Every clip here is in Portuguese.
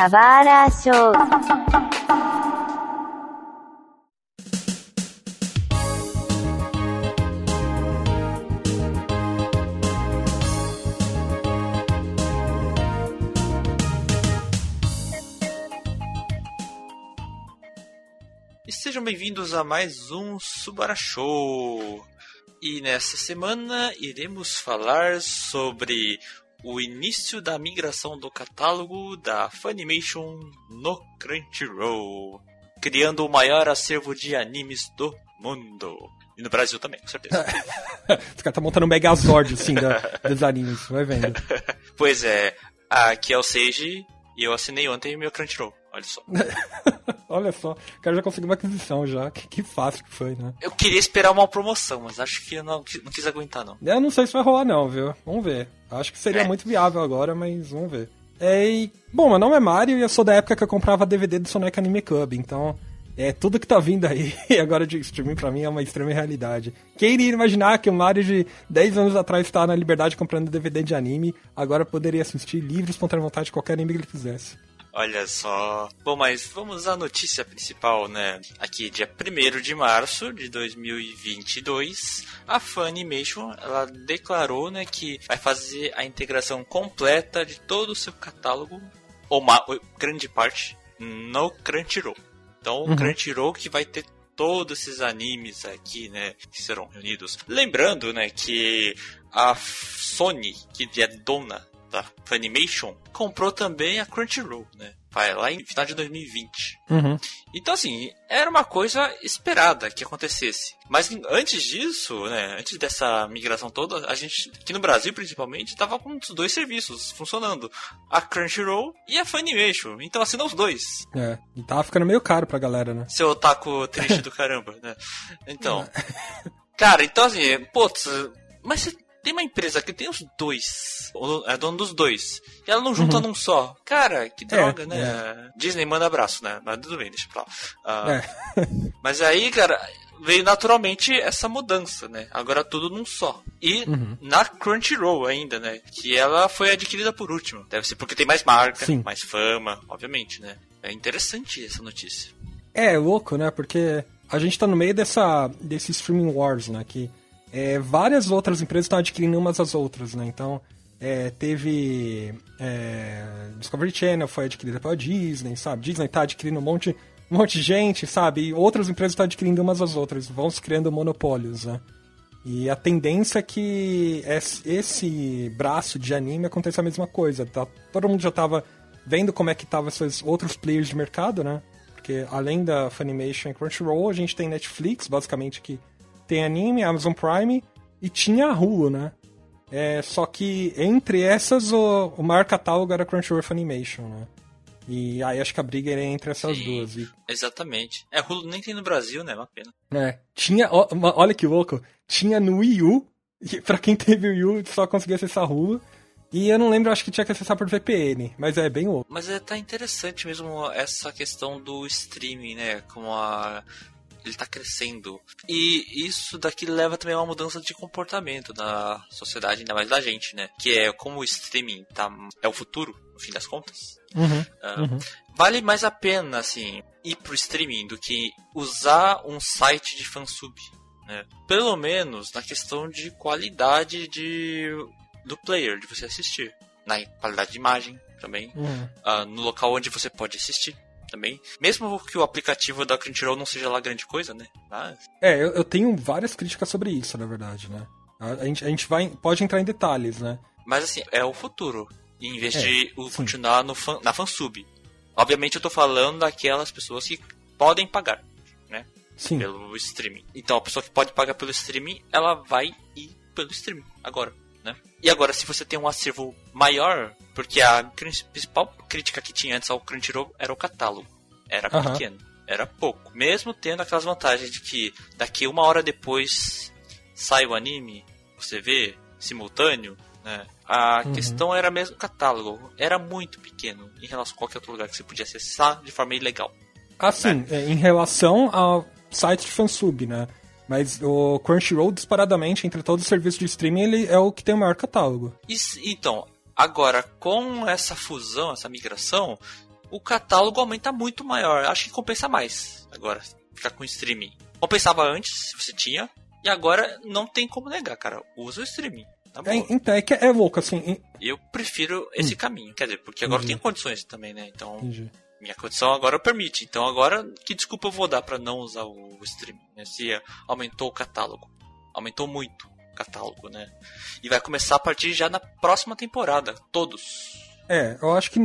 Kawara Show. E sejam bem-vindos a mais um Subara Show. E nessa semana iremos falar sobre o início da migração do catálogo da Funimation no Crunchyroll, criando o maior acervo de animes do mundo. E no Brasil também, com certeza. Os caras tá montando um Megazord, assim, da, dos animes, vai vendo. pois é, aqui é o Seiji e eu assinei ontem meu Crunchyroll. Olha só. Olha só, o cara já conseguiu uma aquisição já. Que, que, fácil que foi, né? Eu queria esperar uma promoção, mas acho que eu não, não quis aguentar, não. Eu não sei se vai rolar, não, viu? Vamos ver. Acho que seria é. muito viável agora, mas vamos ver. É, e, bom, meu nome é Mario e eu sou da época que eu comprava DVD do Sonic Anime Club, então é tudo que tá vindo aí agora de streaming pra mim é uma extrema realidade. Quem iria imaginar que o Mario de 10 anos atrás estava na liberdade comprando DVD de anime, agora poderia assistir livre espontânea vontade de qualquer anime que ele quisesse. Olha só. Bom, mas vamos à notícia principal, né? Aqui, dia 1 de março de 2022, a Funimation ela declarou né, que vai fazer a integração completa de todo o seu catálogo, ou uma grande parte, no Crunchyroll. Então, o uhum. Crunchyroll que vai ter todos esses animes aqui, né, que serão reunidos. Lembrando, né, que a Sony, que é dona da Funimation, comprou também a Crunchyroll, né? Vai lá em final de 2020. Uhum. Então, assim, era uma coisa esperada que acontecesse. Mas antes disso, né, antes dessa migração toda, a gente, aqui no Brasil principalmente, tava com os dois serviços funcionando. A Crunchyroll e a Funimation. Então assinam os dois. É, e tava ficando meio caro pra galera, né? Seu otaku triste do caramba, né? Então. Cara, então assim, putz, mas você tem uma empresa que tem os dois, é dono dos dois, e ela não junta uhum. num só. Cara, que é, droga, é, né? É. Disney manda abraço, né? Mas tudo bem, deixa pra lá. Uh, é. mas aí, cara, veio naturalmente essa mudança, né? Agora tudo num só. E uhum. na Crunchyroll ainda, né? Que ela foi adquirida por último. Deve ser porque tem mais marca, Sim. mais fama, obviamente, né? É interessante essa notícia. É, louco, né? Porque a gente tá no meio dessa, desse streaming wars, né? Que é, várias outras empresas estão adquirindo umas às outras, né? Então, é, teve é, Discovery Channel foi adquirida pela Disney, sabe? Disney está adquirindo um monte, um monte de gente, sabe? E outras empresas estão adquirindo umas às outras, vão se criando monopólios, né? E a tendência é que esse braço de anime aconteça a mesma coisa. Tá? Todo mundo já estava vendo como é que estavam esses outros players de mercado, né? Porque além da Funimation e Crunchyroll, a gente tem Netflix, basicamente, que tem anime, Amazon Prime e tinha a Hulu, né? É, só que entre essas o, o maior catálogo era Crunchyroll Funimation, né? E aí acho que a briga era entre essas Sim, duas. E... Exatamente. É, Hulu nem tem no Brasil, né? É uma pena. É. Tinha, ó, olha que louco, tinha no Wii U, e pra quem teve o Wii U só conseguia acessar Hulu. E eu não lembro, acho que tinha que acessar por VPN, mas é bem louco. Mas é, tá interessante mesmo essa questão do streaming, né? Como a ele está crescendo. E isso daqui leva também a uma mudança de comportamento na sociedade, ainda mais da gente, né? Que é como o streaming tá, é o futuro, no fim das contas. Uhum, uh, uhum. Vale mais a pena, assim, ir pro streaming do que usar um site de fansub. Né? Pelo menos na questão de qualidade de, do player, de você assistir. Na qualidade de imagem também. Uhum. Uh, no local onde você pode assistir também. Mesmo que o aplicativo da Crunchyroll não seja lá grande coisa, né? Mas... É, eu, eu tenho várias críticas sobre isso, na verdade, né? A, a, gente, a gente vai, pode entrar em detalhes, né? Mas assim, é o futuro. Em vez é, de o, continuar no fan, na fansub. Obviamente eu tô falando daquelas pessoas que podem pagar, né? Sim. Pelo streaming. Então a pessoa que pode pagar pelo streaming, ela vai ir pelo streaming agora. Né? E agora, se você tem um acervo maior, porque a principal crítica que tinha antes ao Crunchyroll era o catálogo. Era uhum. pequeno, era pouco. Mesmo tendo aquelas vantagens de que daqui uma hora depois sai o anime, você vê simultâneo, né? A uhum. questão era mesmo o catálogo. Era muito pequeno em relação a qualquer outro lugar que você podia acessar de forma ilegal. Assim, né? em relação ao site de fansub, né? Mas o Crunchyroll, disparadamente, entre todos os serviços de streaming, ele é o que tem o maior catálogo. Isso, então, agora, com essa fusão, essa migração, o catálogo aumenta muito maior. Acho que compensa mais agora, ficar com streaming. Compensava antes, se você tinha, e agora não tem como negar, cara. Usa o streaming. Tá é, então, é que é louco, assim. Eu prefiro esse hum. caminho. Quer dizer, porque agora Entendi. tenho condições também, né? Então. Entendi. Minha condição agora permite. Então agora, que desculpa eu vou dar para não usar o streaming? Né? Se aumentou o catálogo. Aumentou muito o catálogo, né? E vai começar a partir já na próxima temporada. Todos. É, eu acho que.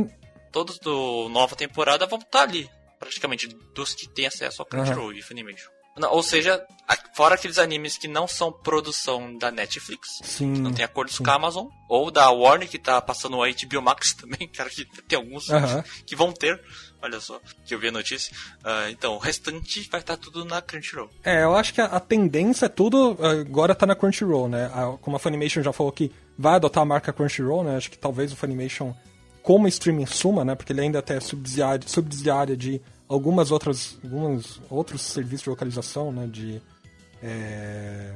Todos do nova temporada vão estar ali. Praticamente dos que têm acesso ao Crunchyroll uhum. e Funimation. Ou seja, fora aqueles animes que não são produção da Netflix, sim, que não tem acordos sim. com a Amazon, ou da Warner, que tá passando o HBO Max também, cara, que tem alguns uhum. que vão ter. Olha só, que eu vi a notícia. Uh, então, o restante vai estar tá tudo na Crunchyroll. É, eu acho que a, a, tendência é tudo. Agora tá na Crunchyroll, né? A, como a Funimation já falou que vai adotar a marca Crunchyroll, né? Acho que talvez o Funimation, como streaming, suma, né? Porque ele ainda até é subsidiário, subsidiária de algumas outras alguns outros serviços de localização, né, de é,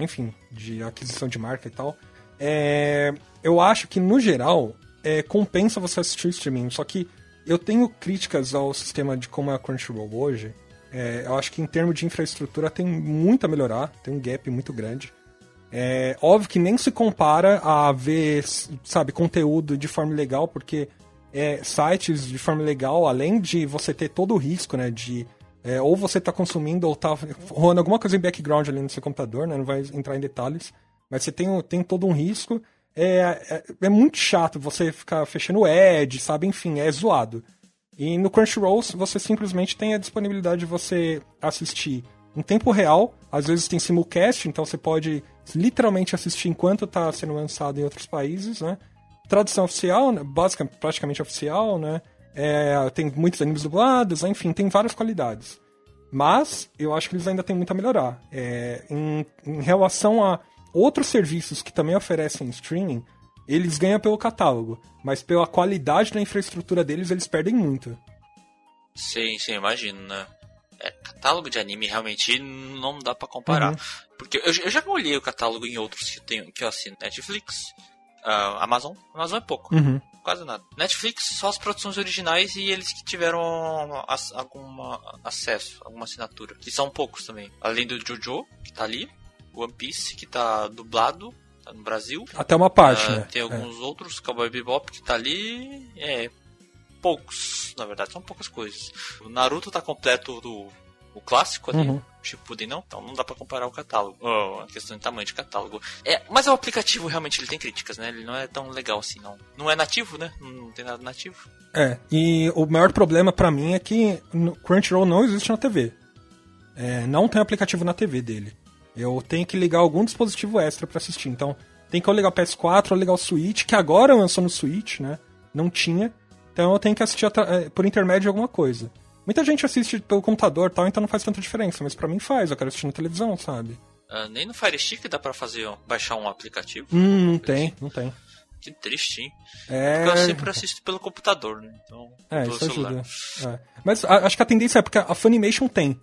enfim, de aquisição de marca e tal. É, eu acho que no geral é, compensa você assistir o streaming, só que eu tenho críticas ao sistema de como é a Crunchyroll hoje. É, eu acho que em termos de infraestrutura tem muito a melhorar, tem um gap muito grande. É óbvio que nem se compara a ver, sabe, conteúdo de forma legal, porque é, sites de forma legal, além de você ter todo o risco, né, de é, ou você está consumindo ou está rolando alguma coisa em background ali no seu computador, né, não vai entrar em detalhes, mas você tem, tem todo um risco. É, é, é muito chato você ficar fechando o Edge, sabe? Enfim, é zoado. E no Crunchyroll você simplesmente tem a disponibilidade de você assistir em tempo real, às vezes tem simulcast, então você pode literalmente assistir enquanto está sendo lançado em outros países, né? tradução oficial, né, basicamente, praticamente oficial, né? É, tem muitos animes dublados, enfim, tem várias qualidades. Mas eu acho que eles ainda têm muito a melhorar. É, em, em, relação a outros serviços que também oferecem streaming, eles ganham pelo catálogo, mas pela qualidade da infraestrutura deles, eles perdem muito. Sim, sim, imagino, né? É, catálogo de anime realmente não dá para comparar. Uhum. Porque eu, eu, já olhei o catálogo em outros que, tenho, que eu assino Netflix, Uh, Amazon, Amazon é pouco. Uhum. Quase nada. Netflix, só as produções originais e eles que tiveram as, algum acesso, alguma assinatura. Que são poucos também. Além do Jojo, que tá ali. One Piece, que tá dublado, tá no Brasil. Até uma parte, uh, né? Tem alguns é. outros, Cowboy Bebop, que tá ali. É, poucos, na verdade, são poucas coisas. O Naruto tá completo do o clássico ali. Uhum. Shippuden não, então não dá para comparar o catálogo. Oh, a questão de tamanho de catálogo. É, mas o aplicativo realmente ele tem críticas, né? Ele não é tão legal assim, não. Não é nativo, né? Não tem nada nativo. É, e o maior problema para mim é que Crunchyroll não existe na TV. É, não tem aplicativo na TV dele. Eu tenho que ligar algum dispositivo extra para assistir. Então, tem que eu ligar o PS4 ou ligar o Switch, que agora lançou no Switch, né? Não tinha. Então eu tenho que assistir é, por intermédio de alguma coisa. Muita gente assiste pelo computador tal, então não faz tanta diferença, mas para mim faz, eu quero assistir na televisão, sabe? Uh, nem no Fire Stick dá pra fazer, baixar um aplicativo? Hum, não tem, não tem. Que triste, hein? É... Porque eu sempre assisto pelo computador, né? Então, é, isso celular. ajuda. É. Mas a, acho que a tendência é porque a Funimation tem.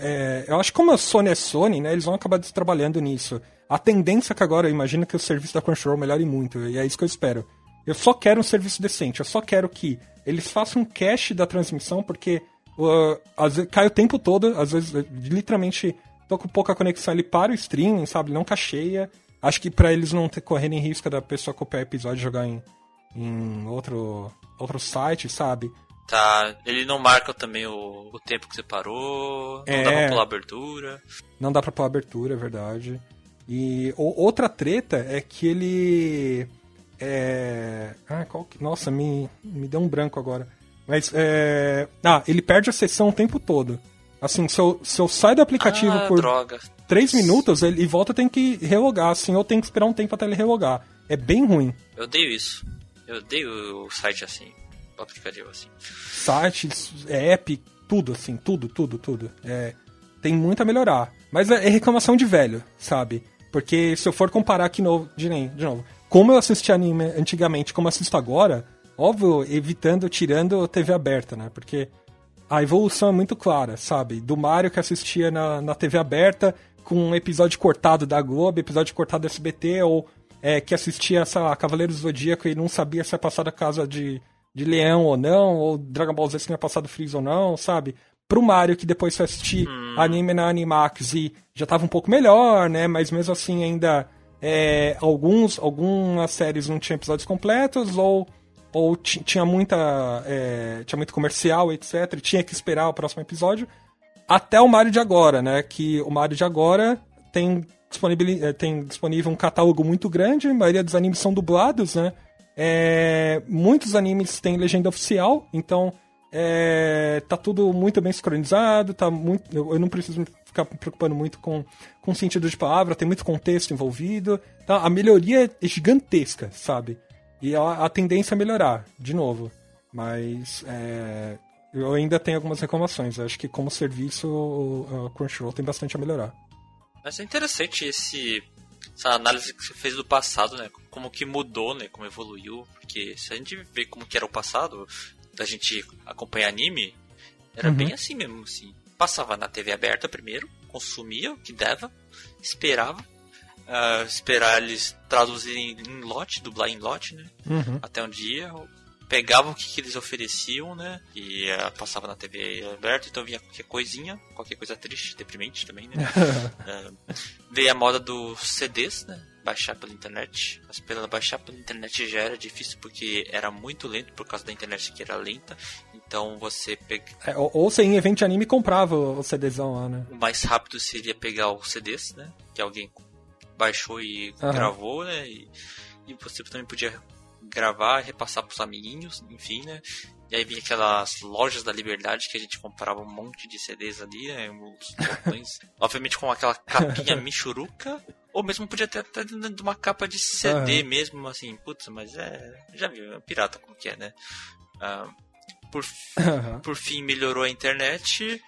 É, eu acho que como a Sony é Sony, né, eles vão acabar trabalhando nisso. A tendência é que agora, eu imagino que o serviço da Crunchyroll melhore muito, e é isso que eu espero. Eu só quero um serviço decente, eu só quero que eles façam um cache da transmissão, porque Uh, às vezes, cai o tempo todo, às vezes, literalmente, tô com pouca conexão, ele para o streaming, sabe? Não cacheia. Acho que para eles não ter, correrem risco da pessoa copiar episódio e jogar em, em outro, outro site, sabe? Tá, ele não marca também o, o tempo que você parou, não é, dá pra pular abertura. Não dá pra pular abertura, é verdade. E o, outra treta é que ele. É. Ah, qual que... Nossa, me, me deu um branco agora. Mas, é... Ah, ele perde a sessão o tempo todo. Assim, se eu, se eu saio do aplicativo ah, por droga. 3 minutos, ele e volta tem que relogar, assim, ou tem que esperar um tempo até ele relogar. É bem ruim. Eu odeio isso. Eu odeio o site assim, aplicativo assim. Sites, app, tudo assim, tudo, tudo, tudo. É, tem muito a melhorar. Mas é, é reclamação de velho, sabe? Porque se eu for comparar aqui novo, de, de novo, como eu assisti anime antigamente, como assisto agora, Óbvio, evitando, tirando TV aberta, né? Porque a evolução é muito clara, sabe? Do Mario que assistia na, na TV aberta com um episódio cortado da Globo, episódio cortado da SBT, ou é, que assistia essa Cavaleiros do Zodíaco e não sabia se ia passar da casa de, de leão ou não, ou Dragon Ball Z se tinha passado Freeza ou não, sabe? Pro Mario, que depois foi assistir hum. anime na Animax e já tava um pouco melhor, né? Mas mesmo assim ainda é, alguns, algumas séries não tinham episódios completos, ou, ou tinha muita. É, tinha muito comercial, etc. E tinha que esperar o próximo episódio. Até o Mario de agora, né? Que o Mario de agora tem, disponibil, é, tem disponível um catálogo muito grande, a maioria dos animes são dublados, né? É, muitos animes têm legenda oficial, então é, tá tudo muito bem sincronizado, tá muito, eu, eu não preciso ficar me preocupando muito com, com sentido de palavra, tem muito contexto envolvido. Então a melhoria é gigantesca, sabe? E a, a tendência é melhorar, de novo. Mas é, eu ainda tenho algumas reclamações. Acho que como serviço o Crunchyroll tem bastante a melhorar. Mas é interessante esse essa análise que você fez do passado, né? Como que mudou, né? Como evoluiu. Porque se a gente vê como que era o passado, da gente acompanhar anime, era uhum. bem assim mesmo, assim passava na TV aberta primeiro, consumia o que dava, esperava, uh, esperar eles traduzirem em lote, dublar em lote, né? Uhum. Até um dia, pegava o que, que eles ofereciam, né? E uh, passava na TV aberta, então vinha qualquer coisinha, qualquer coisa triste, deprimente também, né? uh, veio a moda dos CDs, né? Baixar pela internet. Mas pela baixar pela internet já era difícil porque era muito lento por causa da internet que era lenta. Então você pega. É, ou, ou você em evento de anime comprava o CDzão lá, né? O mais rápido seria pegar o CDs, né? Que alguém baixou e gravou, né? E, e você também podia gravar, repassar pros amiguinhos, enfim, né? E aí vinha aquelas lojas da liberdade que a gente comprava um monte de CDs ali, né? Os botões, obviamente com aquela capinha michuruca. Ou mesmo podia ter até dentro de uma capa de CD uhum. mesmo, assim, putz, mas é. Já viu, é pirata como que é, né? Uh, por, uhum. por fim, melhorou a internet,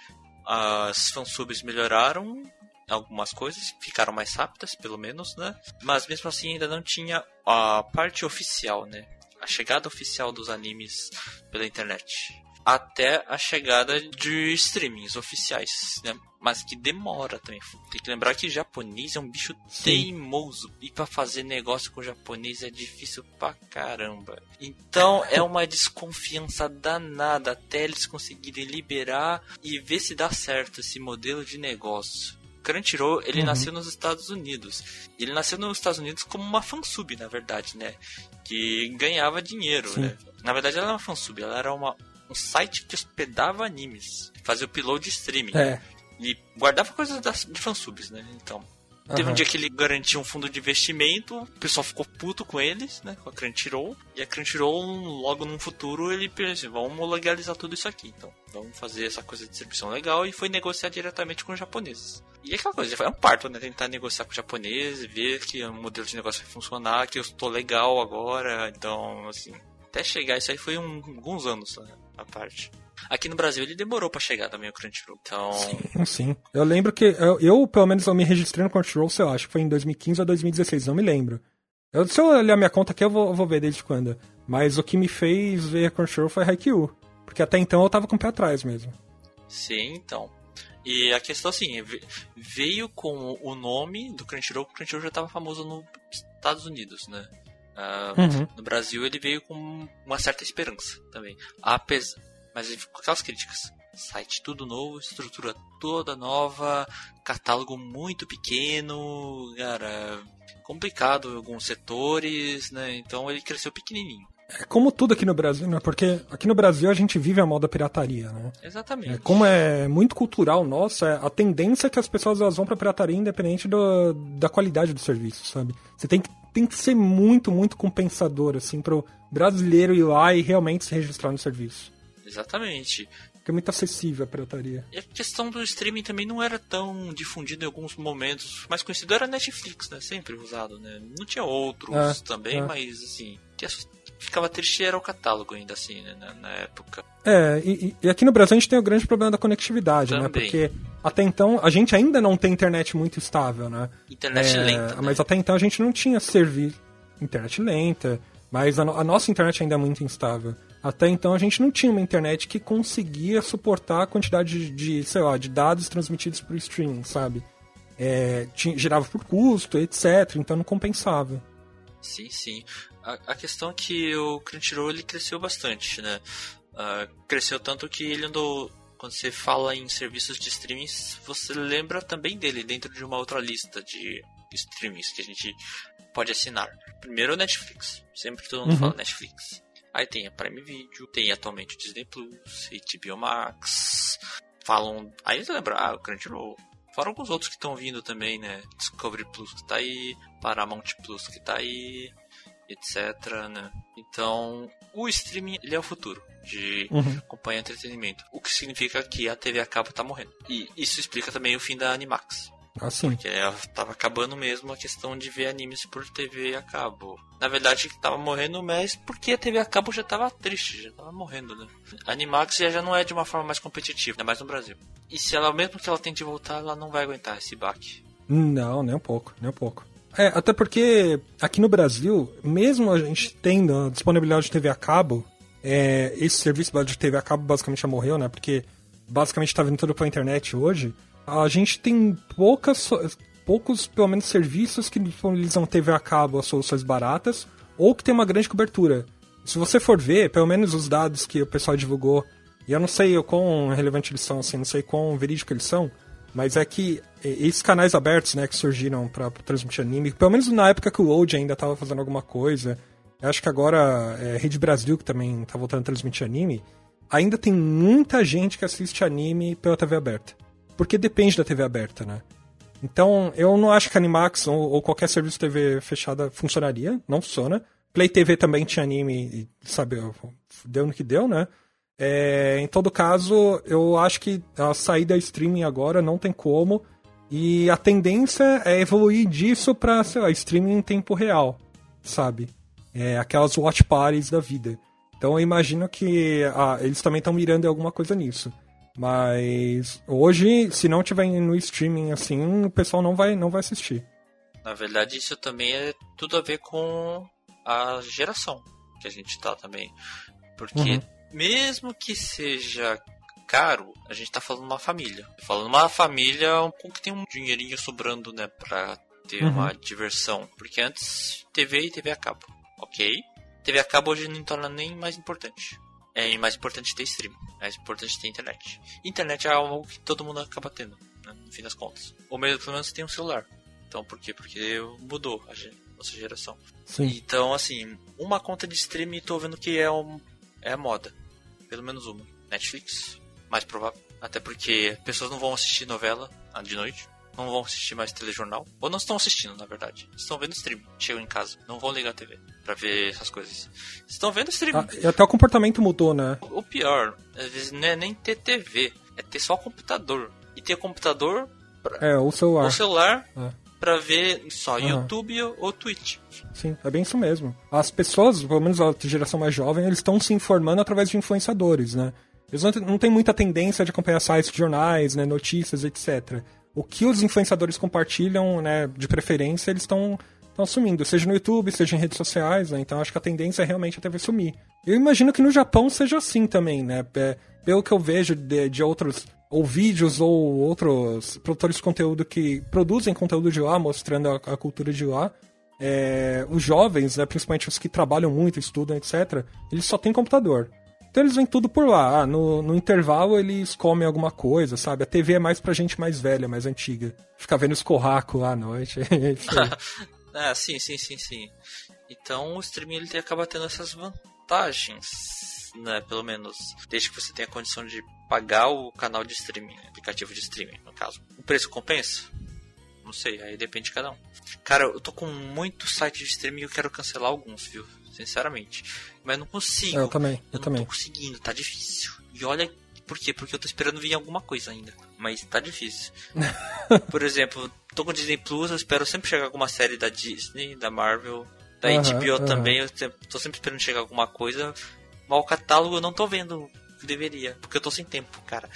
as fansubs melhoraram, algumas coisas, ficaram mais rápidas, pelo menos, né? Mas mesmo assim ainda não tinha a parte oficial, né? A chegada oficial dos animes pela internet até a chegada de streamings oficiais, né? Mas que demora também. Tem que lembrar que japonês é um bicho Sim. teimoso. E para fazer negócio com japonês é difícil pra caramba. Então é uma desconfiança danada até eles conseguirem liberar e ver se dá certo esse modelo de negócio. Crunchyroll, ele uhum. nasceu nos Estados Unidos. Ele nasceu nos Estados Unidos como uma fansub, na verdade, né? Que ganhava dinheiro, né? Na verdade, ela era uma fansub, ela era uma, um site que hospedava animes, fazia o upload de streaming. É. E guardava coisas das, de fansubs, né? Então. Teve uhum. um dia que ele garantiu um fundo de investimento, o pessoal ficou puto com eles, né? Com a Crunchyroll. E a Crunchyroll, logo no futuro, ele pensou, vamos legalizar tudo isso aqui. Então, vamos fazer essa coisa de distribuição legal e foi negociar diretamente com os japoneses. E aquela coisa, foi um parto, né? Tentar negociar com os japoneses, ver que o modelo de negócio vai funcionar, que eu estou legal agora. Então, assim, até chegar isso aí foi um, alguns anos, né? A parte. Aqui no Brasil ele demorou para chegar também o Crunchyroll. Então. Sim, sim. Eu lembro que. Eu, eu, pelo menos, eu me registrei no Crunchyroll, sei lá, acho que foi em 2015 ou 2016, não me lembro. Eu, se eu olhar minha conta aqui, eu vou, eu vou ver desde quando. Mas o que me fez ver a Crunchyroll foi Haikyuu. Porque até então eu tava com o pé atrás mesmo. Sim, então. E a questão assim, veio com o nome do Crunchyroll, o Crunchyroll já estava famoso nos Estados Unidos, né? Uh, uhum. No Brasil ele veio com uma certa esperança também. Apesar, mas com aquelas críticas. Site tudo novo, estrutura toda nova, catálogo muito pequeno, cara, complicado em alguns setores, né? Então ele cresceu pequenininho. É como tudo aqui no Brasil, né? Porque aqui no Brasil a gente vive a moda pirataria, né? Exatamente. É, como é muito cultural nosso, é a tendência é que as pessoas elas vão pra pirataria independente do, da qualidade do serviço, sabe? Você tem que, tem que ser muito, muito compensador, assim, pro brasileiro ir lá e realmente se registrar no serviço. Exatamente. Porque é muito acessível a pirataria. E a questão do streaming também não era tão difundida em alguns momentos. Mais conhecido era Netflix, né? Sempre usado, né? Não tinha outros é, também, é. mas assim, que ficava triste era o catálogo ainda assim, né, na, época. É, e, e, aqui no Brasil a gente tem o grande problema da conectividade, né, Também. né? Porque até então a gente ainda não tem internet muito estável, né? Internet é, lenta. Né? Mas até então a gente não tinha serviço. Internet lenta, mas a, a nossa internet ainda é muito instável. Até então a gente não tinha uma internet que conseguia suportar a quantidade de, de sei lá, de dados transmitidos por streaming, sabe? É, tinha, gerava por custo, etc. Então não compensava. Sim, sim. A, a questão é que o Crunchyroll ele cresceu bastante, né? Uh, cresceu tanto que ele andou. Quando você fala em serviços de streaming, você lembra também dele dentro de uma outra lista de streamings que a gente pode assinar. Primeiro o Netflix. Sempre todo mundo uhum. fala Netflix. Aí tem a Prime Video, tem atualmente o Disney Plus, HBO Max. Falam. Aí você lembra, ah, o Crunchyroll. Fora alguns outros que estão vindo também, né? Discovery Plus que tá aí, Paramount Plus que tá aí, etc, né? Então, o streaming ele é o futuro de uhum. acompanhar entretenimento. O que significa que a TV a cabo tá morrendo. E isso explica também o fim da Animax. Ah, sim. Porque ela tava acabando mesmo a questão de ver animes por TV a cabo. Na verdade, tava morrendo, mas porque a TV a cabo já tava triste, já tava morrendo, né? A Animax já, já não é de uma forma mais competitiva, ainda mais no Brasil. E se ela, mesmo que ela tente voltar, ela não vai aguentar esse baque. Não, nem um pouco, nem um pouco. É, até porque aqui no Brasil, mesmo a gente tendo a disponibilidade de TV a cabo, é, esse serviço de TV a cabo basicamente já morreu, né? Porque basicamente está vindo tudo pela internet hoje a gente tem poucas, poucos, pelo menos, serviços que disponibilizam TV a cabo as soluções baratas ou que tem uma grande cobertura. Se você for ver, pelo menos os dados que o pessoal divulgou, e eu não sei o quão relevante eles são, assim, não sei quão verídico eles são, mas é que esses canais abertos, né, que surgiram para transmitir anime, pelo menos na época que o Old ainda estava fazendo alguma coisa, acho que agora é, Rede Brasil, que também está voltando a transmitir anime, ainda tem muita gente que assiste anime pela TV aberta porque depende da TV aberta, né? Então, eu não acho que Animax ou, ou qualquer serviço de TV fechada funcionaria, não funciona. Play TV também tinha anime, e, sabe, deu no que deu, né? É, em todo caso, eu acho que a saída streaming agora não tem como. E a tendência é evoluir disso pra, sei lá, streaming em tempo real, sabe? É, aquelas watch parties da vida. Então eu imagino que ah, eles também estão mirando em alguma coisa nisso. Mas hoje, se não tiver no streaming assim, o pessoal não vai, não vai assistir. Na verdade, isso também é tudo a ver com a geração que a gente tá também. Porque uhum. Mesmo que seja caro, a gente tá falando uma família. Falando uma família com que tem um dinheirinho sobrando, né, pra ter uhum. uma diversão. Porque antes, TV e TV a cabo, ok? TV a cabo hoje não torna nem mais importante é mais importante ter streaming, é mais importante ter internet. Internet é algo que todo mundo acaba tendo, né, no fim das contas. Ou mesmo, pelo menos, tem um celular. Então, por quê? Porque mudou a nossa geração. Sim. Então, assim, uma conta de streaming tô vendo que é, um, é a moda. Pelo menos uma. Netflix, mais provável. Até porque pessoas não vão assistir novela de noite não vão assistir mais telejornal. Ou não estão assistindo, na verdade. Estão vendo stream. Chegam em casa. Não vão ligar a TV pra ver essas coisas. Estão vendo stream. Ah, e até o comportamento mudou, né? O pior, às vezes não é nem ter TV. É ter só computador. E ter computador... Pra... É, ou celular. Ou celular... É para ver só uhum. YouTube ou Twitch. Sim, é bem isso mesmo. As pessoas, pelo menos a geração mais jovem, eles estão se informando através de influenciadores, né? Eles não, não têm muita tendência de acompanhar sites de jornais, né, notícias, etc o que os influenciadores compartilham, né, de preferência, eles estão estão sumindo, seja no YouTube, seja em redes sociais, né? Então acho que a tendência é realmente a TV sumir. Eu imagino que no Japão seja assim também, né? É, pelo que eu vejo de, de outros ou vídeos ou outros produtores de conteúdo que produzem conteúdo de lá, mostrando a, a cultura de lá, é, os jovens, né, principalmente os que trabalham muito, estudam, etc., eles só têm computador. Então eles vêm tudo por lá. Ah, no, no intervalo eles comem alguma coisa, sabe? A TV é mais pra gente mais velha, mais antiga. Ficar vendo escorraco lá à noite. ah, sim, sim, sim, sim. Então o streaming ele acaba tendo essas vantagens, né? Pelo menos, desde que você tenha condição de pagar o canal de streaming, aplicativo de streaming, no caso. O preço compensa? Não sei, aí depende de cada um. Cara, eu tô com muito site de streaming e eu quero cancelar alguns, viu? sinceramente. Mas não consigo. Eu também, eu, eu também. Não tô conseguindo, tá difícil. E olha por quê? Porque eu tô esperando vir alguma coisa ainda. Mas tá difícil. Por exemplo, tô com Disney Plus, eu espero sempre chegar alguma série da Disney, da Marvel, da uhum, HBO uhum. também. Eu tô sempre esperando chegar alguma coisa. Mas o catálogo eu não tô vendo o que deveria. Porque eu tô sem tempo, cara.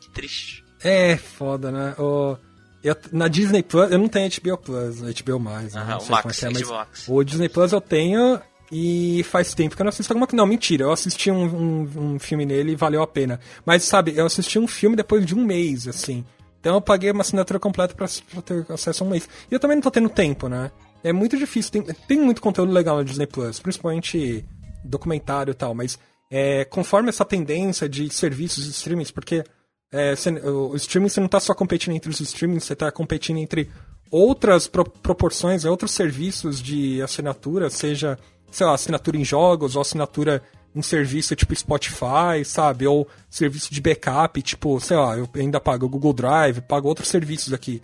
Que triste. É foda, né? O... Eu, na Disney Plus, eu não tenho HBO Plus, HBO Mais. Né? O Max, é, é, mas Max. o Disney Plus eu tenho e faz tempo que eu não assisto alguma coisa. Não, mentira, eu assisti um, um, um, filme nele e valeu a pena. Mas, sabe, eu assisti um filme depois de um mês, assim. Então eu paguei uma assinatura completa pra, pra ter acesso a um mês. E eu também não tô tendo tempo, né? é muito difícil. Tem, tem muito conteúdo legal na Disney Plus, principalmente documentário e tal, mas é, conforme essa tendência de serviços de streaming, porque é, você, o streaming você não está só competindo entre os streamings, você está competindo entre outras pro, proporções, outros serviços de assinatura, seja, sei lá, assinatura em jogos ou assinatura em serviço tipo Spotify, sabe? Ou serviço de backup, tipo, sei lá, eu ainda pago o Google Drive, pago outros serviços aqui.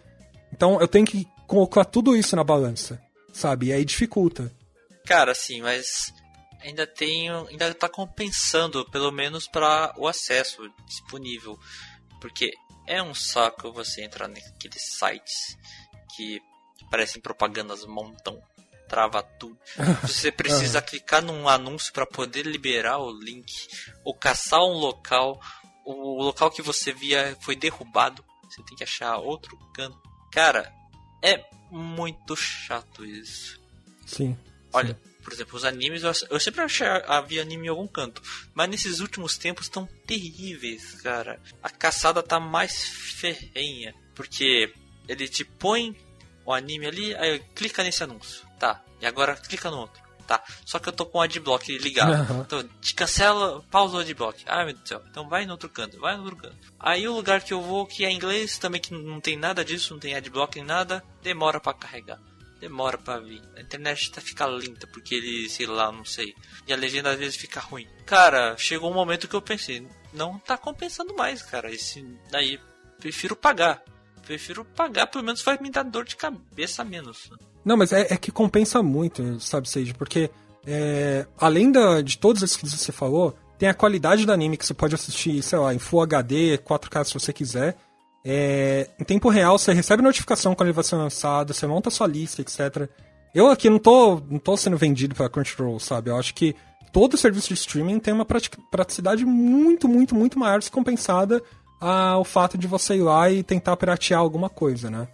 Então eu tenho que colocar tudo isso na balança, sabe? E aí dificulta. Cara, sim, mas ainda tem, ainda tá compensando, pelo menos para o acesso disponível, porque é um saco você entrar naqueles sites que parecem propagandas montão, trava tudo. Você precisa clicar num anúncio para poder liberar o link ou caçar um local, o local que você via foi derrubado, você tem que achar outro canto. Cara, é muito chato isso. Sim. Olha, sim por exemplo, os animes, eu, eu sempre achei havia anime em algum canto, mas nesses últimos tempos estão terríveis, cara. A caçada tá mais ferrenha, porque ele te põe o anime ali, aí clica nesse anúncio, tá, e agora clica no outro. Tá, só que eu tô com o adblock ligado. Uhum. Então, te cancela, pausa o adblock. Ai meu Deus do céu. Então vai no outro canto, vai no outro canto. Aí o lugar que eu vou, que é inglês, também que não tem nada disso, não tem adblock nem nada, demora para carregar demora para vir. A internet tá fica lenta porque ele, sei lá, não sei. E a legenda às vezes fica ruim. Cara, chegou um momento que eu pensei, não tá compensando mais, cara. Esse daí prefiro pagar. Prefiro pagar, pelo menos vai me dar dor de cabeça menos. Não, mas é, é que compensa muito, sabe, Sage? Porque é, além da, de todos esses que você falou, tem a qualidade do anime que você pode assistir, sei lá, em Full HD, 4K se você quiser. É, em tempo real, você recebe notificação quando ele vai ser lançado, você monta sua lista, etc. Eu aqui não tô, não tô sendo vendido para Crunchyroll, sabe? Eu acho que todo serviço de streaming tem uma praticidade muito, muito, muito maior se compensada ao fato de você ir lá e tentar piratear alguma coisa, né?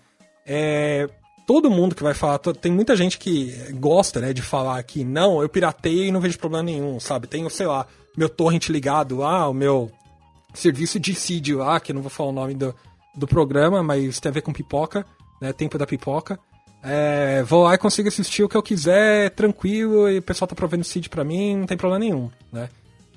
É, todo mundo que vai falar, tem muita gente que gosta, né, de falar que não, eu piratei e não vejo problema nenhum, sabe? Tenho, sei lá, meu torrent ligado lá, o meu serviço de seed lá, que eu não vou falar o nome do, do programa, mas tem a ver com pipoca, né? Tempo da pipoca. É, vou lá e consigo assistir o que eu quiser, tranquilo, e o pessoal tá provendo seed pra mim, não tem problema nenhum, né?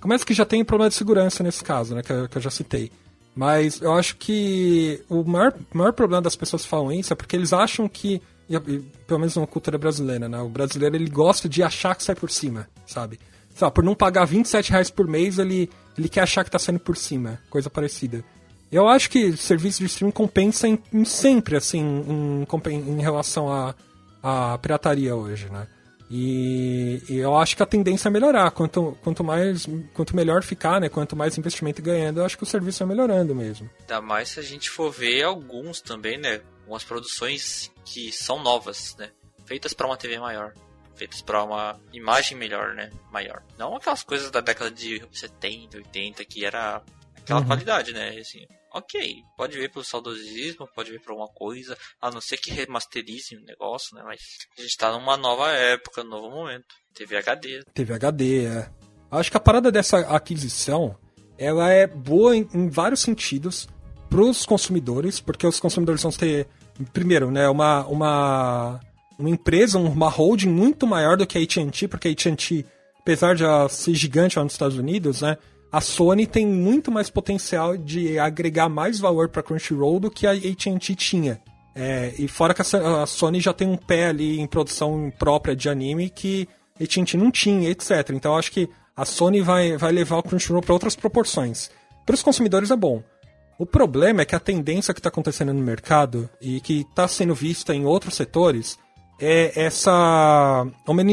Começa que já tem problema de segurança nesse caso, né? Que eu, que eu já citei. Mas eu acho que o maior, maior problema das pessoas que falam isso é porque eles acham que, e, e, pelo menos na cultura brasileira, né? O brasileiro ele gosta de achar que sai por cima, sabe? Sei lá, por não pagar 27 reais por mês, ele, ele quer achar que tá saindo por cima, coisa parecida. Eu acho que serviço de streaming compensa em, em sempre, assim, em, em relação à a, a, pirataria hoje, né? E, e, eu acho que a tendência é melhorar. Quanto, quanto mais quanto melhor ficar, né? Quanto mais investimento ganhando, eu acho que o serviço é melhorando mesmo. Ainda mais se a gente for ver alguns também, né? Algumas produções que são novas, né? Feitas para uma TV maior. Feitas para uma imagem melhor, né? Maior. Não aquelas coisas da década de 70, 80 que era aquela uhum. qualidade, né? Assim, ok, pode ver pelo saudosismo, pode ver por alguma coisa, a não ser que remasterize o negócio, né? Mas a gente tá numa nova época, num novo momento. TV HD. TV HD, é. Acho que a parada dessa aquisição, ela é boa em, em vários sentidos pros consumidores, porque os consumidores vão ter, primeiro, né, uma, uma, uma empresa, uma holding muito maior do que a AT&T, porque a AT&T, apesar de ser gigante lá nos Estados Unidos, né, a Sony tem muito mais potencial de agregar mais valor para Crunchyroll do que a AT&T tinha. É, e fora que a, Sony já tem um pé ali em produção própria de anime que a AT&T não tinha, etc. Então acho que a Sony vai, vai levar o Crunchyroll para outras proporções. Para os consumidores é bom. O problema é que a tendência que está acontecendo no mercado e que está sendo vista em outros setores é essa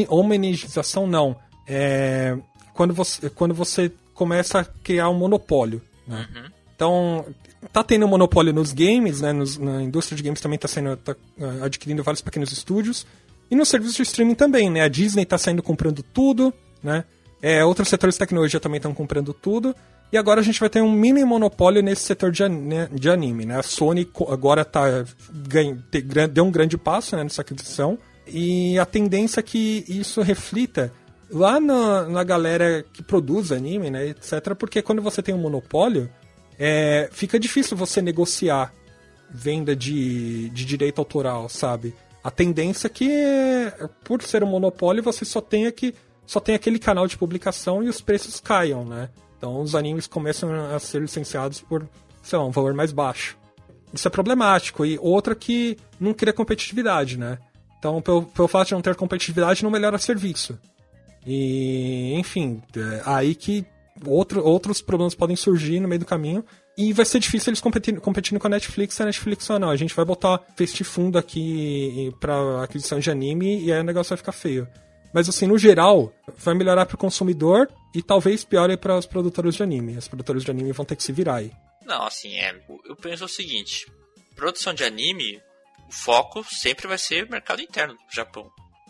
homenização não. É quando você, quando você começa a criar um monopólio. Né? Uhum. Então, tá tendo um monopólio nos games, né? Nos, na indústria de games também tá, sendo, tá uh, adquirindo vários pequenos estúdios. E no serviço de streaming também, né? A Disney tá saindo comprando tudo, né? É, outros setores de tecnologia também estão comprando tudo. E agora a gente vai ter um mini monopólio nesse setor de, né, de anime, né? A Sony agora tá, ganha, deu um grande passo né, nessa aquisição. E a tendência é que isso reflita lá na, na galera que produz anime, né, etc., porque quando você tem um monopólio, é, fica difícil você negociar venda de, de direito autoral, sabe? A tendência é que, por ser um monopólio, você só tenha que só tem aquele canal de publicação e os preços caiam, né? Então os animes começam a ser licenciados por, sei lá, um valor mais baixo. Isso é problemático. E outra que não cria competitividade, né? Então, pelo, pelo fato de não ter competitividade, não melhora serviço. E, enfim, é aí que outro, outros problemas podem surgir no meio do caminho. E vai ser difícil eles competindo, competindo com a Netflix a Netflix ou não. A gente vai botar este fundo aqui para aquisição de anime e aí o negócio vai ficar feio. Mas assim, no geral, vai melhorar para o consumidor e talvez piore para os produtores de anime. Os produtores de anime vão ter que se virar aí. Não, assim, é, eu penso o seguinte: produção de anime, o foco sempre vai ser mercado interno do Japão.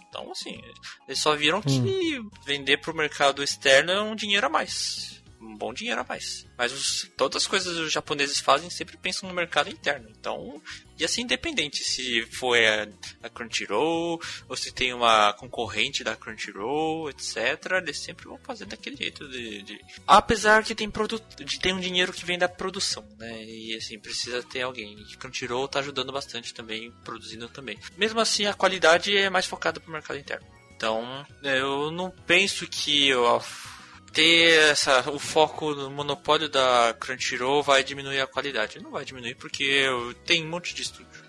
Então, assim, eles só viram que hum. vender para o mercado externo é um dinheiro a mais um bom dinheiro a mais. Mas os, todas as coisas que os japoneses fazem sempre pensam no mercado interno. Então, e assim, independente se for a, Crunchyroll ou se tem uma concorrente da Crunchyroll, etc., eles sempre vão fazer daquele jeito de, de... apesar que tem produto, de ter um dinheiro que vem da produção, né? E assim precisa ter alguém. E Crunchyroll tá ajudando bastante também, produzindo também. Mesmo assim, a qualidade é mais focada pro mercado interno. Então, eu não penso que eu ter essa, o foco no monopólio da Crunchyroll vai diminuir a qualidade. Não vai diminuir porque tem um monte de estúdio.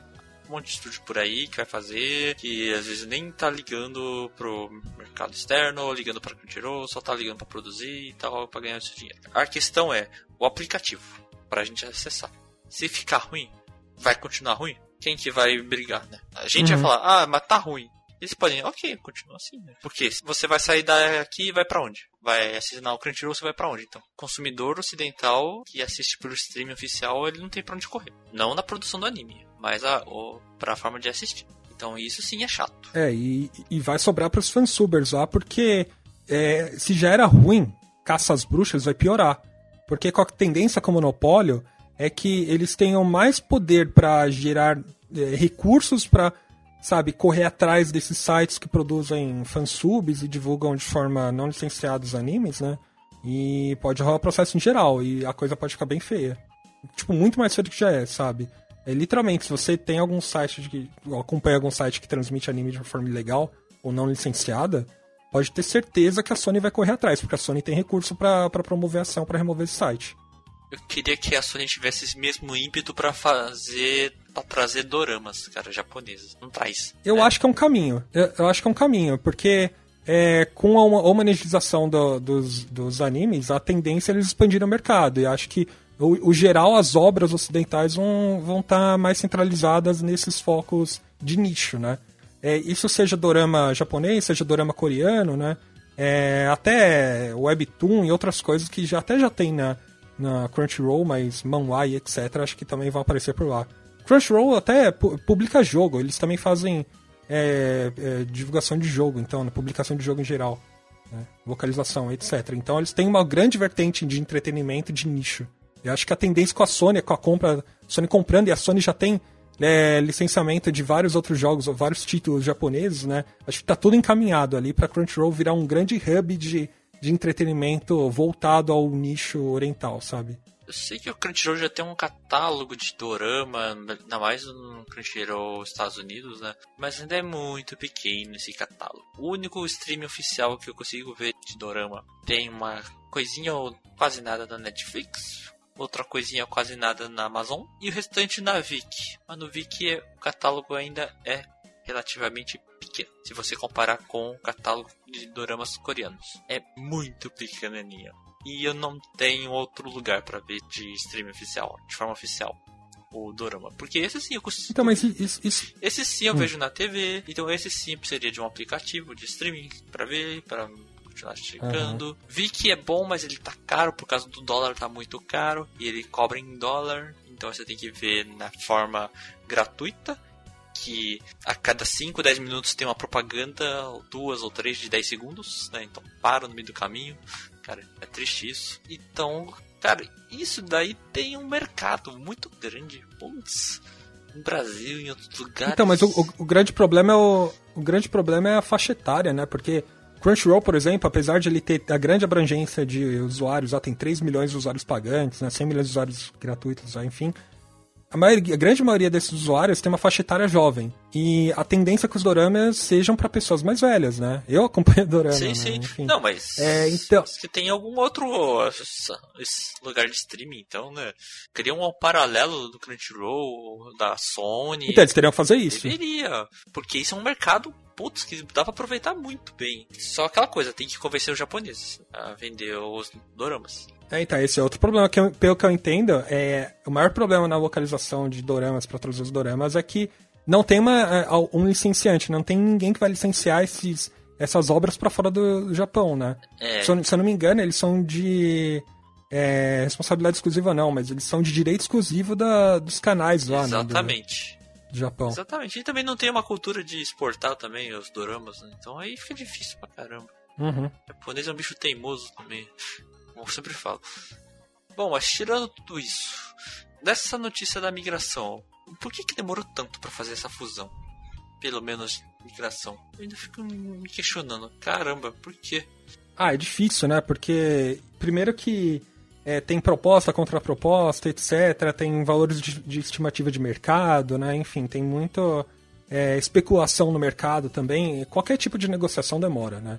Um monte de estúdio por aí que vai fazer, que às vezes nem tá ligando pro mercado externo, ligando pra Crunchyroll, só tá ligando para produzir e tal, pra ganhar esse dinheiro. A questão é o aplicativo, pra gente acessar. Se ficar ruim, vai continuar ruim? Quem que vai brigar, né? A gente uhum. vai falar, ah, mas tá ruim. Eles podem, ok, continua assim, né? Porque você vai sair daqui e vai para onde? Vai assinar o Crunchyroll, você vai para onde? Então, consumidor ocidental que assiste pelo streaming oficial, ele não tem para onde correr. Não na produção do anime, mas a, o, pra forma de assistir. Então, isso sim é chato. É, e, e vai sobrar pros fansubers lá, porque é, se já era ruim, Caça às Bruxas vai piorar. Porque com a tendência com o monopólio é que eles tenham mais poder para gerar é, recursos para sabe, correr atrás desses sites que produzem fansubs e divulgam de forma não licenciada os animes, né? E pode rolar processo em geral e a coisa pode ficar bem feia. Tipo, muito mais feio do que já é, sabe? É, literalmente, se você tem algum site que acompanha algum site que transmite anime de forma ilegal ou não licenciada, pode ter certeza que a Sony vai correr atrás, porque a Sony tem recurso para promover ação para remover esse site. Eu queria que a Sony tivesse esse mesmo ímpeto para fazer para trazer doramas, cara, japoneses. Não traz. Eu né? acho que é um caminho. Eu, eu acho que é um caminho, porque é, com a humanização do, dos, dos animes, a tendência é eles expandirem o mercado. E acho que o, o geral, as obras ocidentais vão vão estar tá mais centralizadas nesses focos de nicho, né? É, isso seja dorama japonês, seja dorama coreano, né? É, até webtoon e outras coisas que já até já tem na, na Crunchyroll, mas manhwa e etc. acho que também vão aparecer por lá. Crunchyroll até publica jogo, eles também fazem é, é, divulgação de jogo, então, na publicação de jogo em geral, né? localização, etc. Então eles têm uma grande vertente de entretenimento de nicho. Eu acho que a tendência com a Sony, com a compra, Sony comprando e a Sony já tem é, licenciamento de vários outros jogos, vários títulos japoneses, né? Acho que tá tudo encaminhado ali para Crunchyroll virar um grande hub de, de entretenimento voltado ao nicho oriental, sabe? Eu sei que o Crunchyroll já tem um catálogo de dorama, ainda mais no Crunchyroll Estados Unidos, né? Mas ainda é muito pequeno esse catálogo. O único stream oficial que eu consigo ver de dorama tem uma coisinha ou quase nada da Netflix, outra coisinha quase nada na Amazon e o restante na Viki. Mas no Viki o catálogo ainda é relativamente pequeno, se você comparar com o catálogo de doramas coreanos. É muito pequenininho e eu não tenho outro lugar para ver de streaming oficial, de forma oficial. O Dorama. Porque esse sim eu consigo. Então, mas isso. isso... Esse sim eu hum. vejo na TV. Então esse sim seria de um aplicativo de streaming para ver, para continuar chegando. Uhum. Vi que é bom, mas ele tá caro por causa do dólar tá muito caro. E ele cobra em dólar. Então você tem que ver na forma gratuita que a cada 5, 10 minutos tem uma propaganda, duas ou três de 10 segundos, né? Então para no meio do caminho cara. É triste isso. Então, cara, isso daí tem um mercado muito grande. Putz, no Brasil, em outros lugares. Então, mas o, o, o grande problema é o, o grande problema é a faixa etária, né? Porque Crunchyroll, por exemplo, apesar de ele ter a grande abrangência de usuários, já tem 3 milhões de usuários pagantes, né, 100 milhões de usuários gratuitos, enfim, a, maioria, a grande maioria desses usuários tem uma faixa etária jovem. E a tendência é que os doramas sejam para pessoas mais velhas, né? Eu acompanho dorama, Sim, né? sim. Enfim. Não, mas. É, então- que tem algum outro esse lugar de streaming, então, né? Cria um paralelo do Crunchyroll, da Sony. Então, eles teriam que fazer isso. Deveria. Porque isso é um mercado, putz, que dá pra aproveitar muito bem. Só aquela coisa, tem que convencer os japoneses a vender os doramas. É, então, esse é outro problema que, eu- pelo que eu entendo, é o maior problema na localização de doramas para traduzir os doramas é que não tem uma, é, um licenciante, não tem ninguém que vai licenciar esses, essas obras para fora do Japão, né? É, Se, eu, se eu não me engano, eles são de é, responsabilidade exclusiva não, mas eles são de direito exclusivo da, dos canais lá, né? do- exatamente. Do, Japão. Exatamente. E também não tem uma cultura de exportar também os doramas, né? Então aí fica difícil pra caramba. Uhum. O japonês é um bicho teimoso também, como eu sempre falo. Bom, mas tirando tudo isso, dessa notícia da migração, por que, que demorou tanto pra fazer essa fusão? Pelo menos migração. Eu ainda fico me questionando. Caramba, por quê? Ah, é difícil, né? Porque, primeiro que é, tem proposta, contraproposta, etc. Tem valores de, de estimativa de mercado, né? Enfim, tem muito é, especulação no mercado também. Qualquer tipo de negociação demora, né?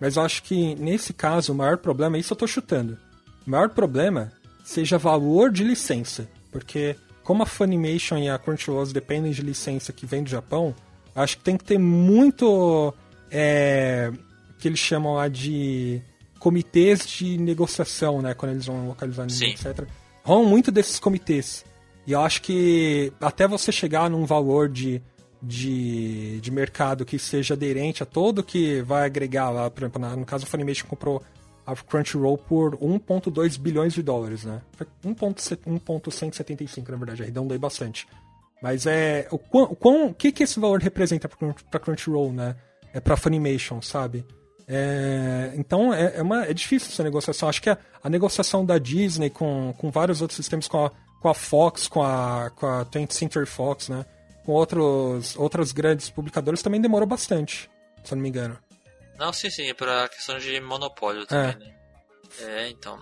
Mas eu acho que, nesse caso, o maior problema, isso eu tô chutando, o maior problema seja valor de licença. Porque, como a Funimation e a Crunchyroll dependem de licença que vem do Japão, acho que tem que ter muito... É, que eles chamam lá de comitês de negociação, né? Quando eles vão localizar anime, etc. Rolam muito desses comitês. E eu acho que até você chegar num valor de, de, de mercado que seja aderente a todo que vai agregar lá, por exemplo, no caso a Funimation comprou a Crunchyroll por 1.2 bilhões de dólares, né? Foi 1.175, na verdade, arredondei bastante. Mas é. O, quão, o, quão, o que, que esse valor representa pra Crunchyroll, né? É pra Funimation, sabe? É, então é, é, uma, é difícil essa negociação. Acho que a, a negociação da Disney com, com vários outros sistemas, com a, com a Fox, com a, com a 20th Century Fox, né? Com outros, outras grandes publicadoras também demorou bastante, se eu não me engano. Não, sim, sim, é pra questão de monopólio também, né? É, então.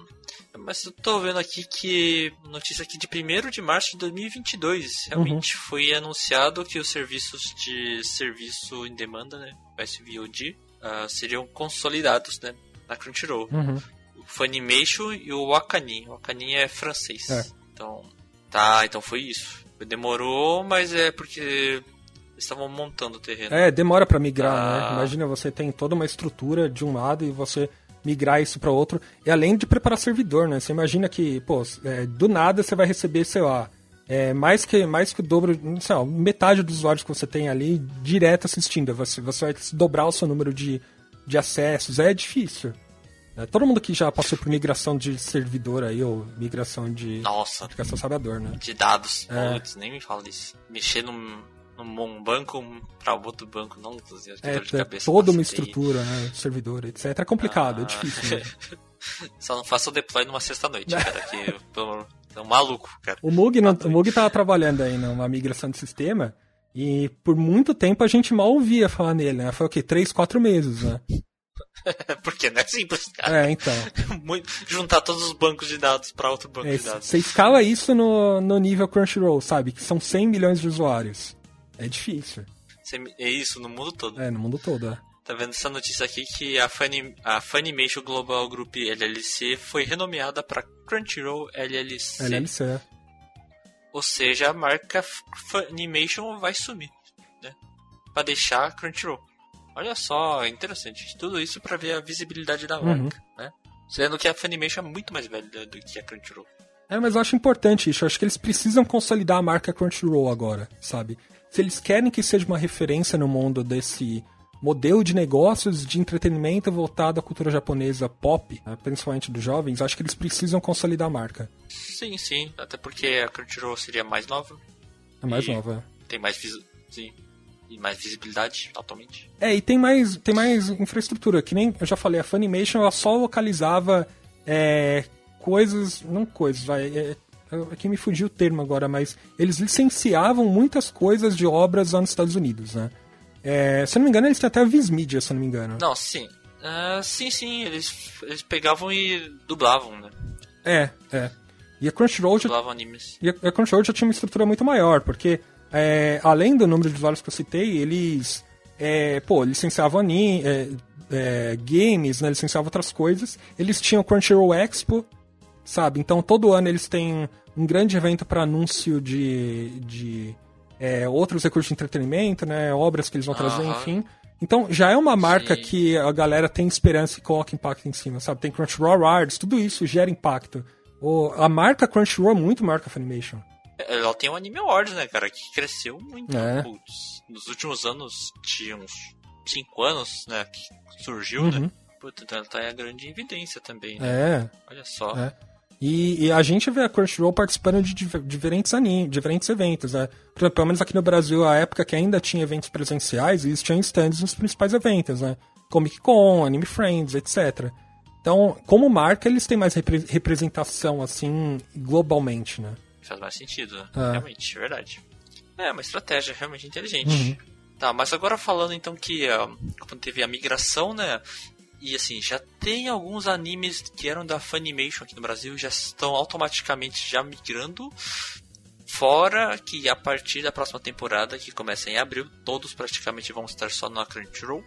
Mas eu tô vendo aqui que. Notícia aqui de 1 de março de 2022. Realmente foi anunciado que os serviços de serviço em demanda, né? SVOD, ah, seriam consolidados, né? Na Crunchyroll. Uhum. O Funimation e o Wakanim. O Wakanim é francês. É. Então. Tá, então foi isso. Demorou, mas é porque estavam montando o terreno. É, demora pra migrar, Ah. né? Imagina você tem toda uma estrutura de um lado e você migrar isso pra outro. E além de preparar servidor, né? Você imagina que, pô, é, do nada você vai receber, sei lá, é, mais, que, mais que o dobro, sei lá, metade dos usuários que você tem ali direto assistindo. Você, você vai dobrar o seu número de, de acessos. É difícil. Né? Todo mundo que já passou por migração de servidor aí, ou migração de Nossa, aplicação sabe a dor, né? de dados. É. Putz, nem me fala disso. Mexer num, num banco pra outro banco, não, É, de é cabeça toda uma estrutura, né? Servidor, etc. É complicado, é Ah. difícil. Né? Só não faça o deploy numa sexta-noite, cara, que eu tô, tô maluco, cara. O Mug, não, o Mug tava trabalhando aí numa migração de sistema e por muito tempo a gente mal ouvia falar nele, né? Foi o quê? Três, quatro meses, né? Porque não é simples, cara. É, então. Muito- juntar todos os bancos de dados pra outro banco É, de dados. Você escala isso no, no nível Crunchyroll, sabe? Que são 100 milhões de usuários. É difícil. É isso no mundo todo. É, no mundo todo, é. Tá vendo essa notícia aqui que a, Funny, a Funimation Global Group LLC foi renomeada para Crunchyroll LLC. LLC. é. Ou seja, a marca Funimation vai sumir, né? Pra deixar Crunchyroll. Olha só, é interessante. Tudo isso pra ver a visibilidade da Uhum. marca, né? Sendo que a Funimation é muito mais velha do que a Crunchyroll. É, mas eu acho importante isso. Eu acho que eles precisam consolidar a marca Crunchyroll agora, sabe? Se eles querem que seja uma referência no mundo desse modelo de negócios de entretenimento voltado à cultura japonesa pop, né, principalmente dos jovens, acho que eles precisam consolidar a marca. Sim, sim. Até porque a Crunchyroll seria mais nova. É mais nova. Tem mais sim. E mais visibilidade, atualmente. É, e tem mais, tem mais infraestrutura, que nem eu já falei, a Funimation ela só localizava é, coisas, não coisas, vai, é, aqui me fugiu o termo agora, mas eles licenciavam muitas coisas de obras lá nos Estados Unidos, né? É, se eu não me engano, eles têm até a Viz Media, se eu não me engano. Não, sim. Ah, sim, sim. Eles, eles pegavam e dublavam, né? É, é. E a Crunchyroll já, Dublavam animes. e a a Crunchyroll já tinha uma estrutura muito maior, porque é, além do número de usuários que eu citei, eles, é, pô, licenciavam anime, é, é, games, né, licenciavam outras coisas. Eles tinham o Crunchyroll Expo, sabe? Então todo ano eles têm um grande evento para anúncio de, de é, outros recursos de entretenimento, né? Obras que eles vão trazer, uhum. enfim. Então já é uma marca Sim. que a galera tem esperança e coloca impacto em cima, sabe? Tem Crunchyroll Awards, tudo isso gera impacto. O, a marca Crunchyroll é muito maior que a Funimation. Ela tem o Anime Awards, né, cara? Que cresceu muito. É. Putz, nos últimos anos, tinha uns 5 anos, né? Que surgiu, né? uhum. né? Puta, então ela tá em a grande evidência também, né? É. Olha só. É. E, e, a gente vê a Crunchyroll participando de diferentes animes, diferentes eventos, né? Pelo menos aqui no Brasil, a época que ainda tinha eventos presenciais, eles tinham stands nos principais eventos, né? Comic Con, Anime Friends, etc. Então, como marca, eles têm mais repre representação, assim, globalmente, né? Faz mais sentido, né? É. Realmente, é verdade. É, uma estratégia realmente inteligente. Uhum. Tá, mas agora falando então que uh, quando teve a migração, né? E assim, já tem alguns animes que eram da Funimation aqui no Brasil já estão automaticamente já migrando. Fora que a partir da próxima temporada, que começa em abril, todos praticamente vão estar só na Crunchyroll.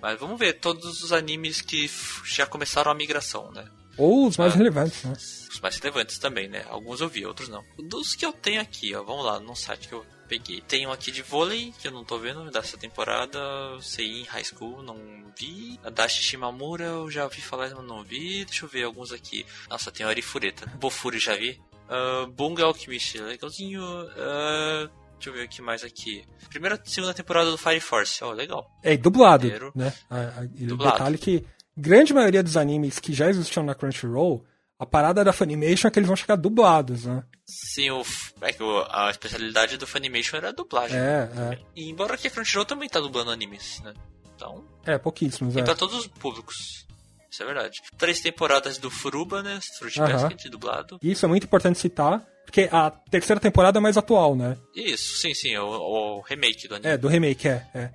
Mas vamos ver todos os animes que já começaram a migração, né? Ou os mais ah, relevantes, né? Os mais relevantes também, né? Alguns eu vi, outros não. Dos que eu tenho aqui, ó, vamos lá, no site que eu peguei. Tem um aqui de vôlei, que eu não tô vendo dessa temporada. Sei em High School, não vi. A Dashi Shimamura eu já ouvi falar, mas não vi. Deixa eu ver alguns aqui. Nossa, tem a Arifureta. Bofuri já vi. Uh, Bunga Alchemist, legalzinho. Uh, deixa eu ver o que mais aqui. Primeira segunda temporada do Fire Force, ó, oh, legal. É, dublado, Primeiro. né? A, a, dublado. detalhe que grande maioria dos animes que já existiam na Crunchyroll a parada da Funimation é que eles vão chegar dublados, né? Sim, o, é que a especialidade do Funimation era a dublagem. É, é. E embora aqui a Crunchyroll também tá dublando animes, né? Então... É, pouquíssimos, é. pra todos os públicos. Isso é verdade. Três temporadas do Furuba, né? Fruit uh -huh. Basket, dublado. Isso é muito importante citar, porque a terceira temporada é mais atual, né? Isso, sim, sim, o, o remake do anime. É, do remake, é, é.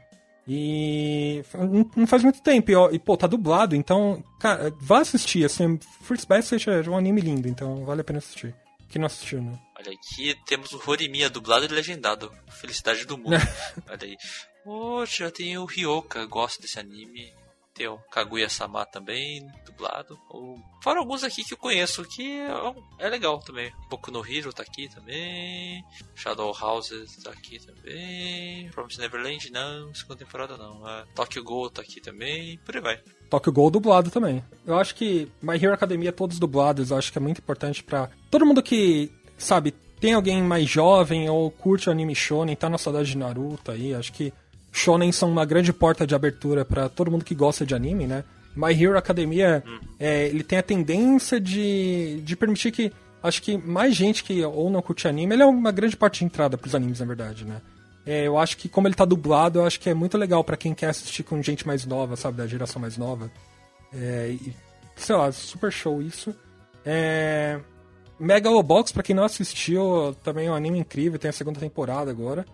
E não faz muito tempo. E, e, pô, tá dublado, então, cara, vá assistir. Assim, First Basket é um anime lindo, então vale a pena assistir. Quem não assistiu, né? Olha aqui, temos o Horimiya dublado e legendado. Felicidade do mundo. Olha aí. Poxa, tem o Ryoka, gosto desse anime. Tem o Kaguya-sama também, dublado. Fora alguns aqui que eu conheço, que é, é legal também. Boku no Hero tá aqui também. Shadow Houses tá aqui também. Promise Neverland não, segunda temporada não. É, Tokyo Ghoul tá aqui também, por aí vai. Tokyo Ghoul dublado também. Eu acho que My Hero Academia todos dublados, eu acho que é muito importante para todo mundo que, sabe, tem alguém mais jovem ou curte o anime shonen, tá na saudade de Naruto aí, acho que shonen são uma grande porta de abertura para todo mundo que gosta de anime, né? My Hero Academia, hum. é, ele tem a tendência de, de permitir que, acho que mais gente que ou não curte anime, ele é uma grande parte de entrada pros animes, na verdade, né? É, eu acho que como ele tá dublado, eu acho que é muito legal para quem quer assistir com gente mais nova, sabe, da geração mais nova. É, e, sei lá, super show isso. É, Megalobox, para quem não assistiu, também é um anime incrível, tem a segunda temporada agora.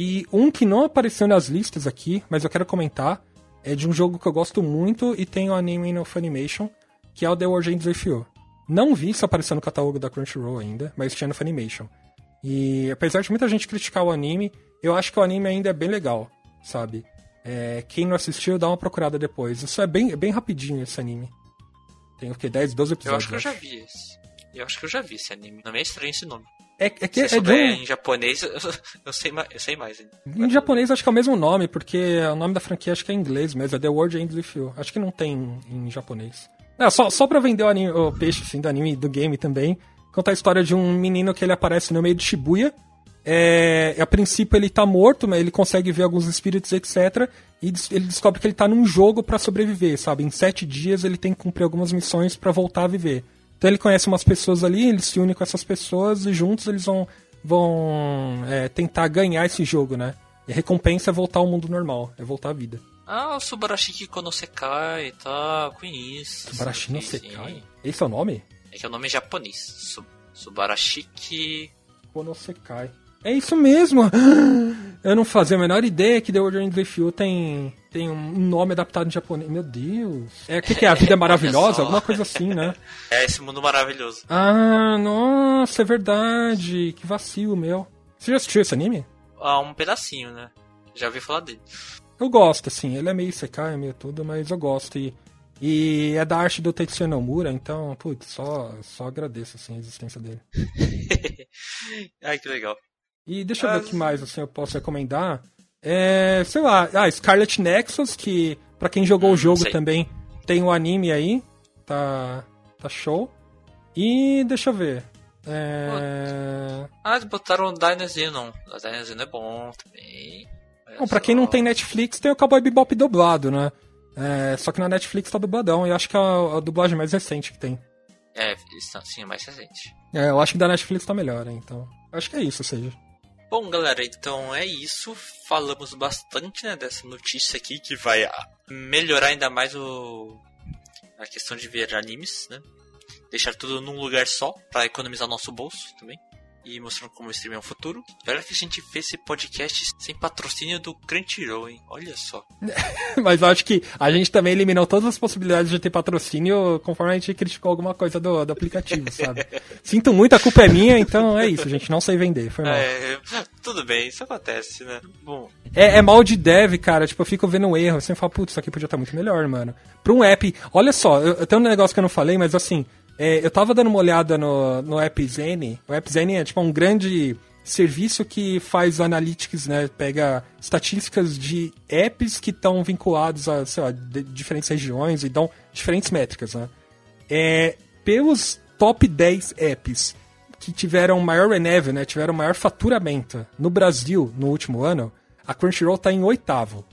E um que não apareceu nas listas aqui, mas eu quero comentar, é de um jogo que eu gosto muito e tem o um anime no Funimation, que é o The With You. Não vi isso aparecer no catálogo da Crunchyroll ainda, mas tinha no Funimation. E apesar de muita gente criticar o anime, eu acho que o anime ainda é bem legal, sabe? É, quem não assistiu, dá uma procurada depois. Isso é bem, bem rapidinho esse anime. Tem o que? 10, 12 episódios. Eu acho que eu já vi esse. Eu acho que eu já vi esse anime. Não é estranho esse nome. É, é que Se é de um... em japonês, eu sei, mais, eu sei mais ainda. Em japonês acho que é o mesmo nome, porque o nome da franquia acho que é em inglês mesmo, é The World Ends With You. Acho que não tem em japonês. É, só, só pra vender o, anime, o peixe assim, do anime do game também, conta a história de um menino que ele aparece no meio de Shibuya. É, a princípio ele tá morto, mas ele consegue ver alguns espíritos, etc. E ele descobre que ele tá num jogo para sobreviver, sabe? Em sete dias ele tem que cumprir algumas missões para voltar a viver. Então ele conhece umas pessoas ali, ele se une com essas pessoas e juntos eles vão, vão é, tentar ganhar esse jogo, né? E a recompensa é voltar ao mundo normal, é voltar à vida. Ah, o Subarashiki Konosekai, tá, conheço. Subarashi no Sekai? Esse é o nome? É que é o nome é japonês. Sub Subarashiki Konosekai. É isso mesmo! Eu não fazia a menor ideia que The Order in the Field tem, tem um nome adaptado em japonês. Meu Deus! É o que, que é? A vida é maravilhosa? Alguma coisa assim, né? É esse mundo maravilhoso. Ah, nossa, é verdade. Que vacilo meu. Você já assistiu esse anime? Ah, um pedacinho, né? Já ouvi falar dele. Eu gosto, assim. Ele é meio secar, é meio tudo, mas eu gosto. E, e é da arte do Tetsuya Nomura, então, putz, só, só agradeço, assim, a existência dele. Ai, que legal. E deixa eu ver o que mais, assim, eu posso recomendar. É, sei lá, ah, Scarlet Nexus, que para quem jogou hum, o jogo sei. também tem o um anime aí, tá, tá show. E deixa eu ver. É... Ah, botaram o Dynasty, O Dynasty é bom também. Bom, pra quem não tem Netflix, tem o Cowboy Bebop dublado, né? É, só que na Netflix tá dubladão, e acho que é a, a dublagem mais recente que tem. É, sim, é mais recente. É, eu acho que da Netflix tá melhor, né? então. Acho que é isso, ou seja. Bom, galera, então é isso. Falamos bastante né, dessa notícia aqui que vai melhorar ainda mais o... a questão de ver animes, né? Deixar tudo num lugar só para economizar nosso bolso também e mostrando como o stream é um futuro. Olha que a gente fez esse podcast sem patrocínio do Crunchyroll, hein? Olha só. Mas eu acho que a gente também eliminou todas as possibilidades de ter patrocínio conforme a gente criticou alguma coisa do, do aplicativo, sabe? Sinto muito, a culpa é minha, então é isso, gente. Não sei vender, foi mal. É, tudo bem, isso acontece, né? Bom. É, é mal de dev, cara. Tipo, eu fico vendo um erro. Você fala, putz, isso aqui podia estar muito melhor, mano. Pra um app. Olha só, eu, eu tenho um negócio que eu não falei, mas assim. É, eu tava dando uma olhada no, no AppZen. O AppZen é tipo um grande serviço que faz analytics, né? Pega estatísticas de apps que estão vinculados a, sei lá, diferentes regiões e dão diferentes métricas, né? É, pelos top 10 apps que tiveram maior revenue, né? Tiveram maior faturamento no Brasil no último ano, a Crunchyroll está em oitavo.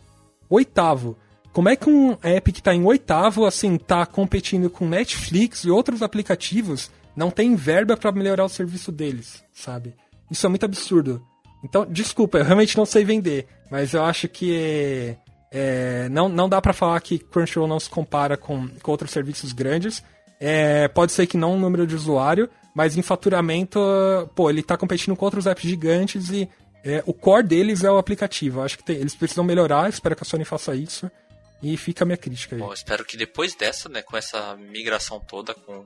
Oitavo. Como é que um app que está em oitavo, assim, tá competindo com Netflix e outros aplicativos, não tem verba para melhorar o serviço deles, sabe? Isso é muito absurdo. Então, desculpa, eu realmente não sei vender, mas eu acho que é, não, não dá para falar que Crunchyroll não se compara com, com outros serviços grandes. É, pode ser que não no número de usuário, mas em faturamento, pô, ele tá competindo com outros apps gigantes e é, o core deles é o aplicativo. Eu acho que tem, eles precisam melhorar, espero que a Sony faça isso. E fica a minha crítica aí. Bom, espero que depois dessa, né, com essa migração toda, com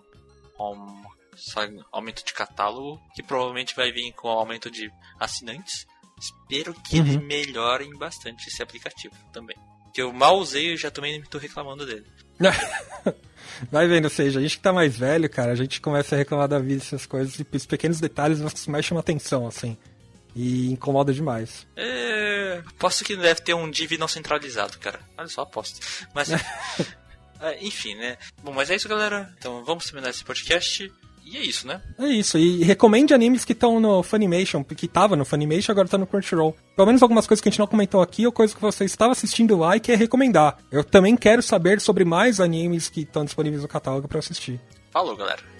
um aumento de catálogo, que provavelmente vai vir com aumento de assinantes, espero que uhum. eles melhorem bastante esse aplicativo também. Que eu mal usei e já também tô reclamando dele. Vai vendo, ou seja, a gente que tá mais velho, cara, a gente começa a reclamar da vida, essas coisas, e os pequenos detalhes mais chamam atenção, assim. E incomoda demais. É. Aposto que deve ter um div não centralizado, cara. Olha só, aposto. Mas. é, enfim, né? Bom, mas é isso, galera. Então vamos terminar esse podcast. E é isso, né? É isso. E recomende animes que estão no Funimation, que tava no Funimation, agora tá no Crunchyroll. Pelo menos algumas coisas que a gente não comentou aqui, ou coisas que você estava assistindo lá e quer recomendar. Eu também quero saber sobre mais animes que estão disponíveis no catálogo para assistir. Falou, galera.